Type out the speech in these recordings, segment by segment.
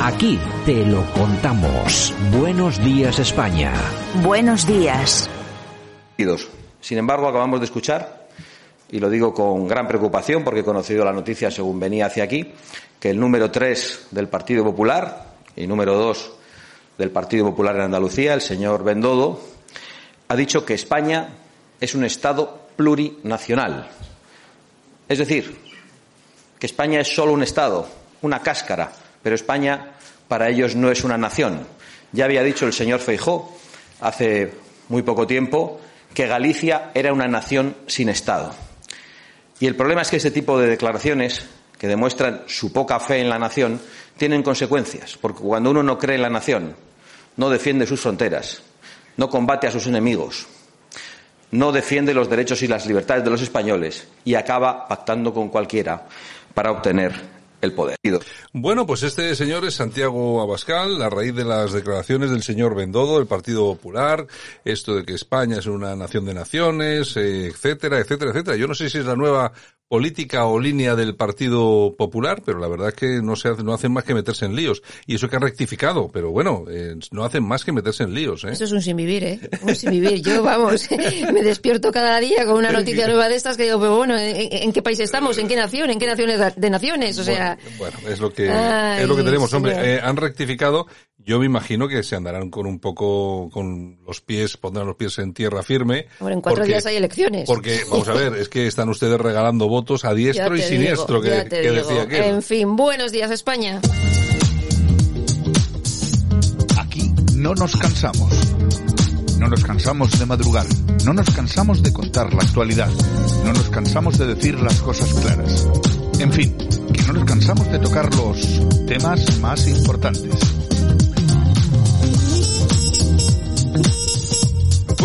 Aquí te lo contamos. Buenos días España. Buenos días. Sin embargo, acabamos de escuchar, y lo digo con gran preocupación porque he conocido la noticia según venía hacia aquí, que el número tres del Partido Popular y número dos del Partido Popular en Andalucía, el señor Bendodo, ha dicho que España es un Estado plurinacional. Es decir, que España es solo un Estado, una cáscara, pero España para ellos no es una nación. Ya había dicho el señor Feijó hace muy poco tiempo que Galicia era una nación sin Estado. Y el problema es que este tipo de declaraciones, que demuestran su poca fe en la nación, tienen consecuencias, porque cuando uno no cree en la nación, no defiende sus fronteras, no combate a sus enemigos, no defiende los derechos y las libertades de los españoles y acaba pactando con cualquiera para obtener el poder. Bueno, pues este señor es Santiago Abascal, a raíz de las declaraciones del señor Bendodo, del Partido Popular, esto de que España es una nación de naciones, eh, etcétera, etcétera, etcétera. Yo no sé si es la nueva política o línea del Partido Popular, pero la verdad es que no se hace, no hacen más que meterse en líos. Y eso que ha rectificado, pero bueno, eh, no hacen más que meterse en líos. ¿eh? Eso es un sin vivir, ¿eh? Un sin vivir. Yo, vamos, me despierto cada día con una noticia nueva de estas que digo, pero bueno, ¿en, qué país estamos? ¿En qué nación? ¿En qué naciones de naciones? O sea... Bueno, es lo que, es lo que tenemos. Hombre, eh, han rectificado yo me imagino que se andarán con un poco, con los pies, pondrán los pies en tierra firme. Bueno, en cuatro días hay elecciones. Porque, vamos a ver, es que están ustedes regalando votos a diestro y siniestro, que, decía que. En fin, buenos días España. Aquí no nos cansamos. No nos cansamos de madrugar. No nos cansamos de contar la actualidad. No nos cansamos de decir las cosas claras. En fin, que no nos cansamos de tocar los temas más importantes.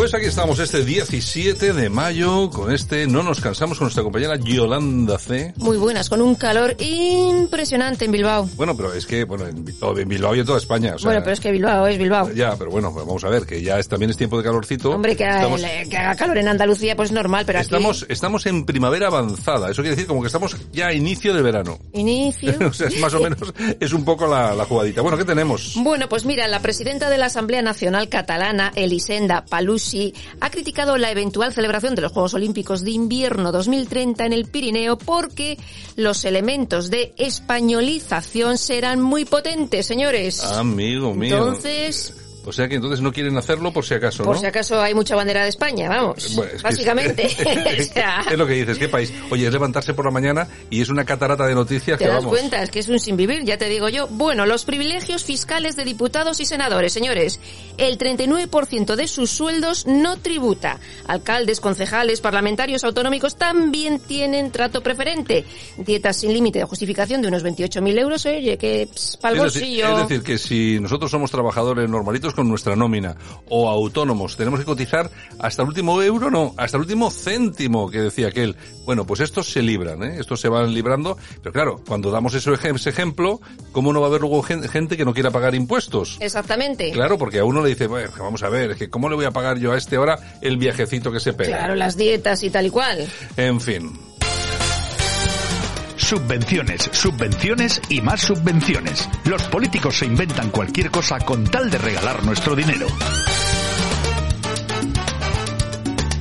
Pues aquí estamos este 17 de mayo con este No nos cansamos con nuestra compañera Yolanda C. Muy buenas, con un calor impresionante en Bilbao. Bueno, pero es que, bueno, en, Bilbao y en toda España. bueno, pero es que Bilbao es Bilbao. Ya, pero bueno, pues vamos a ver, que ya es, también es tiempo de calorcito. Hombre, que, haga calor en Andalucía, pues normal, pero estamos, Estamos en primavera avanzada, eso quiere decir como que estamos ya a inicio de verano. Inicio. o sea, es más o menos, es un poco la, la jugadita. Bueno, ¿qué tenemos? Bueno, pues mira, la presidenta de la Asamblea Nacional Catalana, Elisenda Palusi, ha criticado la eventual celebración de los Juegos Olímpicos de Invierno 2030 en el Pirineo porque los elementos de españolización serán muy potentes, señores. Amigo mío. Entonces, o sea que entonces no quieren hacerlo por si acaso, ¿no? Por si acaso hay mucha bandera de España, vamos. básicamente. Es, lo que dices, ¿qué país? Oye, es levantarse por la mañana y es una catarata de noticias ¿Te que das cuenta? Es que es un sin vivir, ya te digo yo. Bueno, los privilegios fiscales de diputados y senadores, señores. El 39% de sus sueldos no tributa. Alcaldes, concejales, parlamentarios autonómicos también tienen trato preferente. Dietas sin límite de justificación de unos 28.000 euros, oye, que para el bolsillo. es decir, que si nosotros somos trabajadores normalitos con nuestra nómina o autónomos tenemos que cotizar hasta el último euro, no, hasta el último céntimo que decía aquel. Bueno, pues estos se libran, ¿eh? estos se van librando, pero claro, cuando damos ese ejemplo, ¿cómo no va a haber luego gente que no quiera pagar impuestos? Exactamente. Claro, porque a uno le dice, bueno, vamos a ver, es que ¿cómo le voy a pagar yo a este hora el viajecito que se pega? Claro, las dietas y tal y cual. En fin. Subvenciones, subvenciones y más subvenciones. Los políticos se inventan cualquier cosa con tal de regalar nuestro dinero.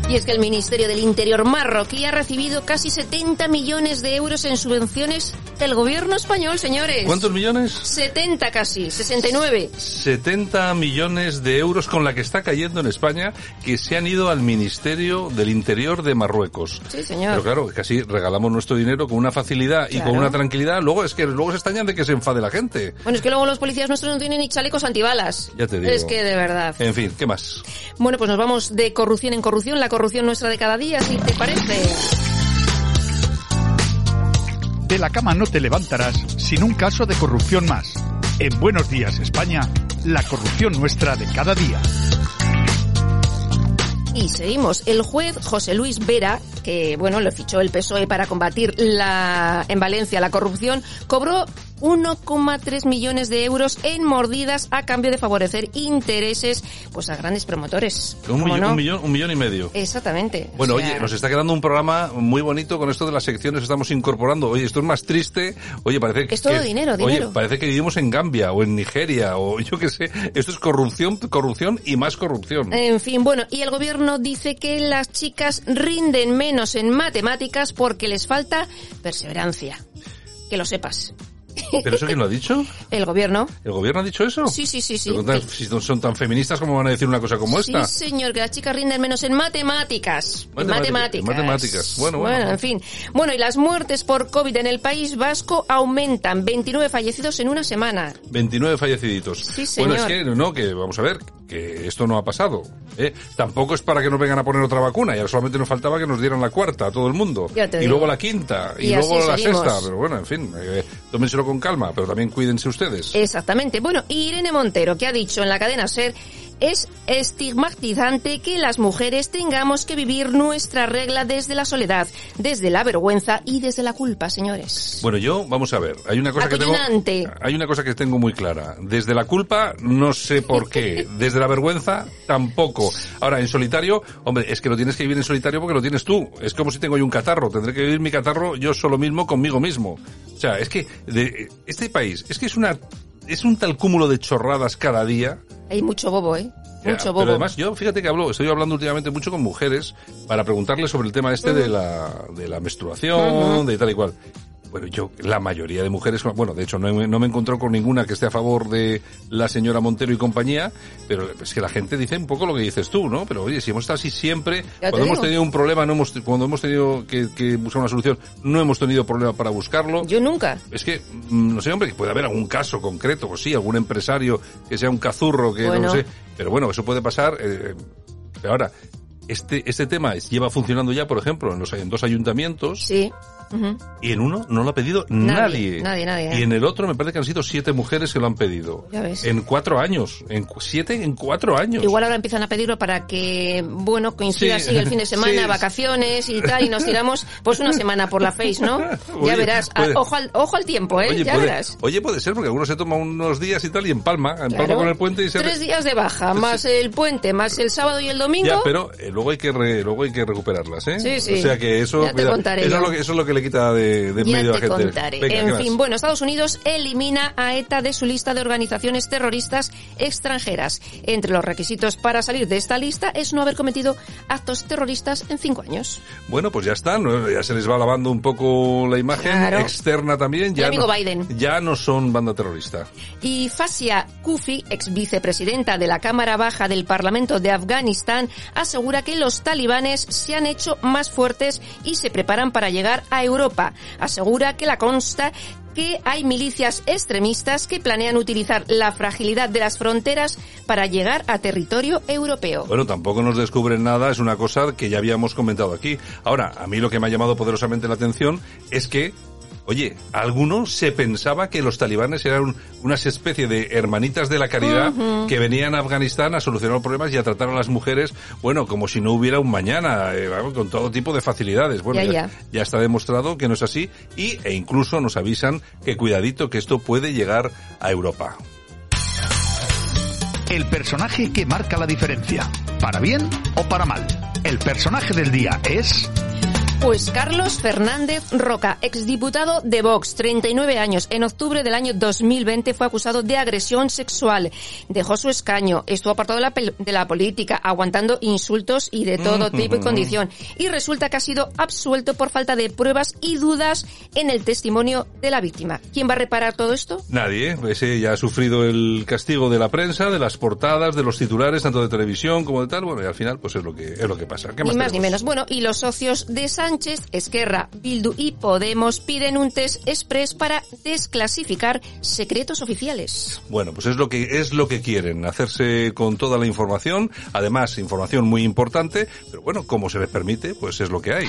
Y es que el Ministerio del Interior marroquí ha recibido casi 70 millones de euros en subvenciones del gobierno español, señores. ¿Cuántos millones? 70 casi, 69. 70 millones de euros con la que está cayendo en España que se han ido al Ministerio del Interior de Marruecos. Sí, señor. Pero claro, casi regalamos nuestro dinero con una facilidad y con una tranquilidad. Luego es que luego se extrañan de que se enfade la gente. Bueno, es que luego los policías nuestros no tienen ni chalecos antibalas. Ya te digo. Es que de verdad. En fin, ¿qué más? Bueno, pues nos vamos de corrupción en corrupción. La corrupción nuestra de cada día, si te parece. De la cama no te levantarás sin un caso de corrupción más. En Buenos Días España, la corrupción nuestra de cada día. Y seguimos. El juez José Luis Vera, que bueno, lo fichó el PSOE para combatir la, en Valencia la corrupción, cobró 1,3 millones de euros en mordidas a cambio de favorecer intereses pues a grandes promotores. Un ¿Cómo millón, no? un millón, un millón y medio. Exactamente. Bueno, O sea, oye, nos está quedando un programa muy bonito con esto de las secciones que estamos incorporando. Oye, esto es más triste. Oye, parece que... Es todo que- dinero, oye, dinero. parece que vivimos en Gambia o en Nigeria o yo qué sé. Esto es corrupción, corrupción y más corrupción. En fin, bueno, y el gobierno dice que las chicas rinden menos en matemáticas porque les falta perseverancia. Que lo sepas. ¿Pero eso quién lo ha dicho? El gobierno. ¿El gobierno ha dicho eso? Sí, sí, sí, sí. Pero si son tan feministas, ¿cómo van a decir una cosa como esta? Sí, señor, que las chicas rinden menos en matemáticas. Matemáticas. en matemáticas. Bueno, bueno. en fin. Bueno, y las muertes por COVID en el País Vasco aumentan. 29 fallecidos en una semana. 29 falleciditos. Sí, Bueno, es señor. que, no, que vamos a ver, que esto no ha pasado. ¿eh? Tampoco es para que nos vengan a poner otra vacuna, ya solamente nos faltaba que nos dieran la cuarta a todo el mundo. Y digo. luego la quinta, y, Y luego la seguimos. sexta. Pero bueno, en fin, eh, tómenselo con calma, pero también cuídense ustedes. Exactamente. Bueno, y Irene Montero, que ha dicho en la cadena SER, es estigmatizante que las mujeres tengamos que vivir nuestra regla desde la soledad, desde la vergüenza y desde la culpa, señores. Bueno, yo, vamos a ver, hay una cosa que tengo, hay una cosa que tengo muy clara. Desde la culpa, no sé por qué. Desde la vergüenza, tampoco. Ahora, en solitario, hombre, es que lo tienes que vivir en solitario porque lo tienes tú. Es como si tengo yo un catarro. Tendré que vivir mi catarro yo solo mismo conmigo mismo. O sea, es que de, este país, es que es una, es un tal cúmulo de chorradas cada día. Hay mucho bobo, ¿eh? Ya, Mucho bobo. Pero además, yo fíjate que hablo, estoy hablando últimamente mucho con mujeres para preguntarles sobre el tema este de la, de la menstruación, de tal y cual. Bueno, yo, la mayoría de mujeres, bueno, de hecho, no, no me he encontrado con ninguna que esté a favor de la señora Montero y compañía, pero es que la gente dice un poco lo que dices tú, ¿no? Pero oye, si hemos estado así siempre, Ya te cuando hemos tenido un problema, no hemos, cuando hemos tenido que, que buscar una solución, no hemos tenido problema para buscarlo. Yo nunca. Es que, mm, no sé, hombre, que puede haber algún caso concreto, pues sí, algún empresario que sea un cazurro, que no Bueno. lo sé. Pero bueno, eso puede pasar. eh, ahora, este, este tema lleva funcionando ya, por ejemplo, en, los, en dos ayuntamientos Sí. Y en uno no lo ha pedido nadie. Nadie, nadie, nadie. Y en el otro me parece que han sido siete mujeres que lo han pedido. Ya ves. En cuatro años. En cu- siete en cuatro años. Igual ahora empiezan a pedirlo para que, bueno, coincida Sí. así el fin de semana, Sí. vacaciones y tal, y nos tiramos pues una semana por la face, ¿no? ya verás. Ah, puede- ojo, al, ojo al tiempo, ¿eh? Oye ya puede, verás. oye, puede ser, porque algunos se toma unos días y tal y empalma. Empalma Claro. con el puente y se... Tres días de baja, más el puente, más el sábado y el domingo. Ya, pero eh, luego hay que re- luego hay que recuperarlas, ¿eh? Sí, sí. O sea que eso, Ya te contaré eso, es lo que, eso es lo que le quita de, de medio a gente. contaré. Venga, ¿qué en más? fin, bueno, Estados Unidos elimina a ETA de su lista de organizaciones terroristas extranjeras. Entre los requisitos para salir de esta lista es no haber cometido actos terroristas en cinco años. Bueno, pues ya está, ¿no? ya se les va lavando un poco la imagen Claro. externa también. Ya amigo no, Biden. Ya no son banda terrorista. Y Fasia Kufi, ex vicepresidenta de la Cámara Baja del Parlamento de Afganistán, asegura que los talibanes se han hecho más fuertes y se preparan para llegar a Europa. Asegura que la consta que hay milicias extremistas que planean utilizar la fragilidad de las fronteras para llegar a territorio europeo. Bueno, tampoco nos descubren nada, es una cosa que ya habíamos comentado aquí. Ahora, a mí lo que me ha llamado poderosamente la atención es que Oye, alguno se pensaba que los talibanes eran unas especie de hermanitas de la caridad que venían a Afganistán a solucionar los problemas y a tratar a las mujeres, bueno, como si no hubiera un mañana, eh, con todo tipo de facilidades. Bueno, Ya, ya, ya. ya está demostrado que no es así y, e incluso nos avisan que cuidadito que esto puede llegar a Europa. El personaje que marca la diferencia, para bien o para mal. El personaje del día es... Pues Carlos Fernández Roca, exdiputado de Vox, 39 años. En octubre del año 2020 fue acusado de agresión sexual. Dejó su escaño, estuvo apartado de la, de la política, aguantando insultos y de todo tipo y condición. Y resulta que ha sido absuelto por falta de pruebas y dudas en el testimonio de la víctima. ¿Quién va a reparar todo esto? Nadie, ese ya ha sufrido el castigo de la prensa, de las portadas, de los titulares, tanto de televisión como de tal, bueno, y al final pues es lo que es lo que pasa. ¿Qué Ni más ni tenemos? menos. Bueno, y los socios de Sánchez, Esquerra, Bildu y Podemos piden un test express para desclasificar secretos oficiales. Bueno, pues es lo que es lo que quieren, hacerse con toda la información, además información muy importante, pero bueno, como se les permite, pues es lo que hay.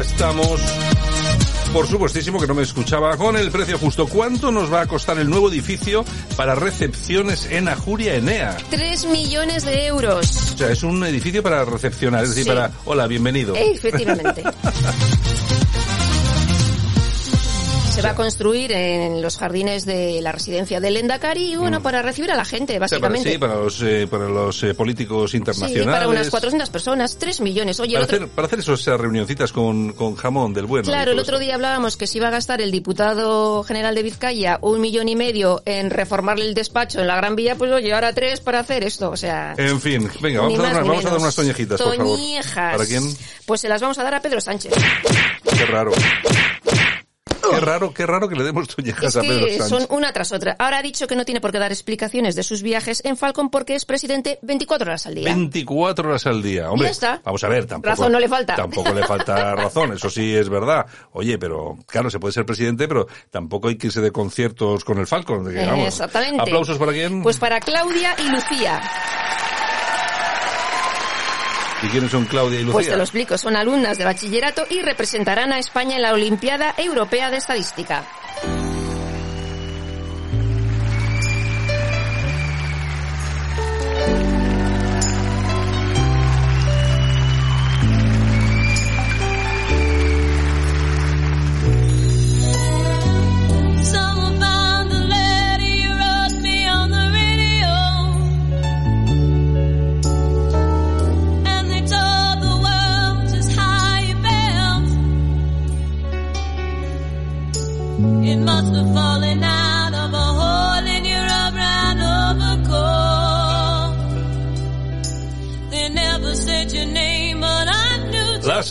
Estamos por supuestísimo que no me escuchaba, con el precio justo. ¿Cuánto nos va a costar el nuevo edificio para recepciones en Ajuria Enea? 3 millones de euros. O sea, es un edificio para recepcionar, es decir, Sí. para, hola, bienvenido. Efectivamente. Se va a construir en los jardines de la residencia del Endacari y bueno, para recibir a la gente, básicamente. sí, para los, eh, para los eh, políticos Sí, internacionales. para unas 400 personas, 3 millones. Oye, Para otro, hacer, para hacer esas reunioncitas con, con jamón del bueno. claro, el otro esto. día hablábamos que se iba a gastar el diputado general de Vizcaya un millón y medio en reformarle el despacho en la Gran Vía, pues oye, ahora tres para hacer esto, o sea... En fin, venga, vamos, a dar, unas, vamos a dar menos. unas toñejitas, por favor. Toñejas. ¿Para quién? Pues se las vamos a dar a Pedro Sánchez. Qué raro. Qué raro, qué raro que le demos toñejas Es a Pedro que Sánchez. son una tras otra. Ahora ha dicho que no tiene por qué dar explicaciones de sus viajes en Falcon porque es presidente 24 horas al día. 24 horas al día. Hombre, Ya está. vamos a ver, tampoco. Razón no le falta. Tampoco le falta razón, eso sí es verdad. Oye, pero claro, se puede ser presidente, pero tampoco hay que irse de conciertos con el Falcon. vamos. Exactamente. ¿Aplausos para quién? Pues para Claudia y Lucía. ¿Y quiénes son Claudia y Lucía? Pues te lo explico. Son alumnas de bachillerato y representarán a España en la Olimpiada Europea de Estadística.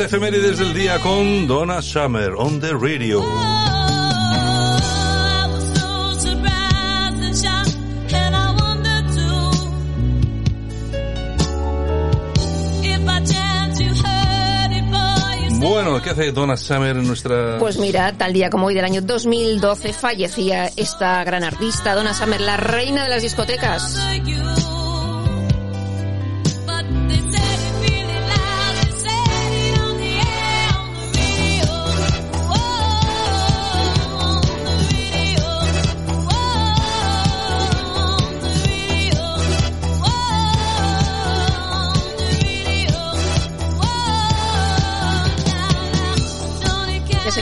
Efemérides del día con Donna Summer on the radio. You Bueno, ¿qué hace Donna Summer en nuestra... Pues mira, tal día como hoy del año 2012 fallecía esta gran artista, Donna Summer, la reina de las discotecas.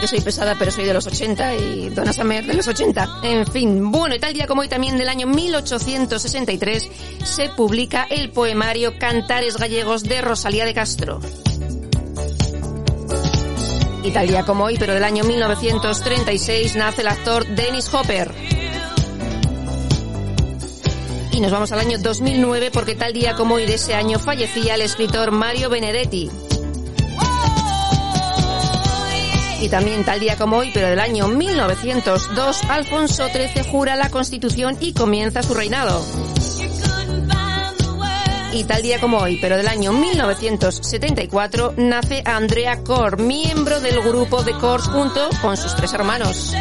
Soy pesada, pero soy de los 80 y Donna Summer de los 80. En fin, bueno, y tal día como hoy también del año 1863 se publica el poemario Cantares Gallegos de Rosalía de Castro. Y tal día como hoy, pero del año 1936, nace el actor Dennis Hopper. Y nos vamos al año 2009 porque tal día como hoy de ese año fallecía el escritor Mario Benedetti. Y también tal día como hoy, pero del año 1902, Alfonso XIII jura la Constitución y comienza su reinado. Y tal día como hoy, pero del año 1974, nace Andrea Cor, miembro del grupo de Cors junto con sus tres hermanos.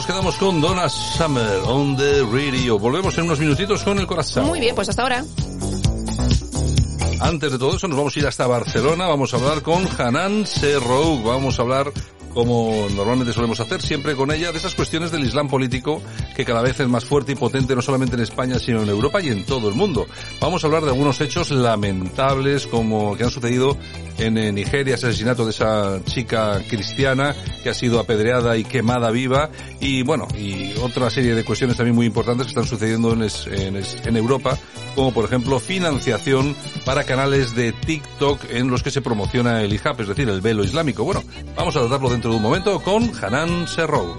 Nos quedamos con Donna Summer on the radio. Volvemos en unos minutitos con el corazón. Muy bien, pues hasta ahora. Antes de todo eso nos vamos a ir hasta Barcelona, vamos a hablar con Hanan Serrouk, vamos a hablar como normalmente solemos hacer, siempre con ella, de esas cuestiones del Islam político que cada vez es más fuerte y potente no solamente en España, sino en Europa y en todo el mundo. Vamos a hablar de algunos hechos lamentables como que han sucedido en Nigeria, ese asesinato de esa chica cristiana que ha sido apedreada y quemada viva y bueno, y otra serie de cuestiones también muy importantes que están sucediendo en, es- en es- en Europa, como por ejemplo financiación para canales de TikTok en los que se promociona el hijab, es decir, el velo islámico. Bueno, vamos a tratarlo dentro de un momento con Hanan Serrou.